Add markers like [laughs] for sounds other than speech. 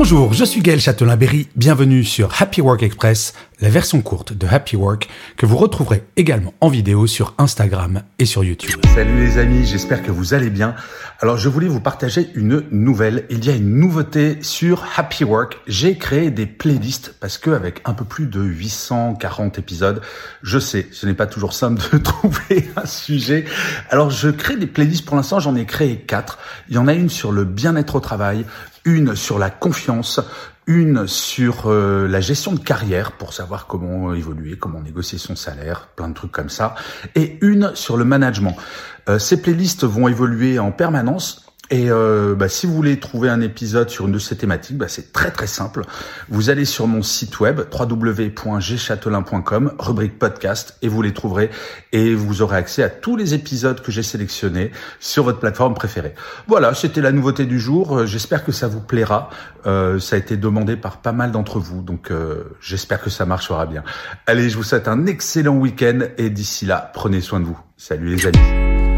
Bonjour, je suis Gaël Châtelain-Berry, bienvenue sur Happy Work Express, la version courte de Happy Work que vous retrouverez également en vidéo sur Instagram et sur YouTube. Salut les amis, j'espère que vous allez bien. Alors je voulais vous partager une nouvelle. Il y a une nouveauté sur Happy Work. J'ai créé des playlists parce que avec un peu plus de 840 épisodes, je sais, ce n'est pas toujours simple de [laughs] trouver un sujet. Alors je crée des playlists pour l'instant, j'en ai créé quatre. Il y en a une sur le bien-être au travail, une sur la confiance, une sur euh, la gestion de carrière pour savoir comment évoluer, comment négocier son salaire, plein de trucs comme ça, et une sur le management. Euh, ces playlists vont évoluer en permanence et euh, bah, si vous voulez trouver un épisode sur une de ces thématiques, bah, c'est très très simple. Vous allez sur mon site web www.gchatelain.com, rubrique podcast, et vous les trouverez. Et vous aurez accès à tous les épisodes que j'ai sélectionnés sur votre plateforme préférée. Voilà, c'était la nouveauté du jour. Euh, j'espère que ça vous plaira. Euh, ça a été demandé par pas mal d'entre vous, donc euh, j'espère que ça marchera bien. Allez, je vous souhaite un excellent week-end et d'ici là, prenez soin de vous. Salut les amis.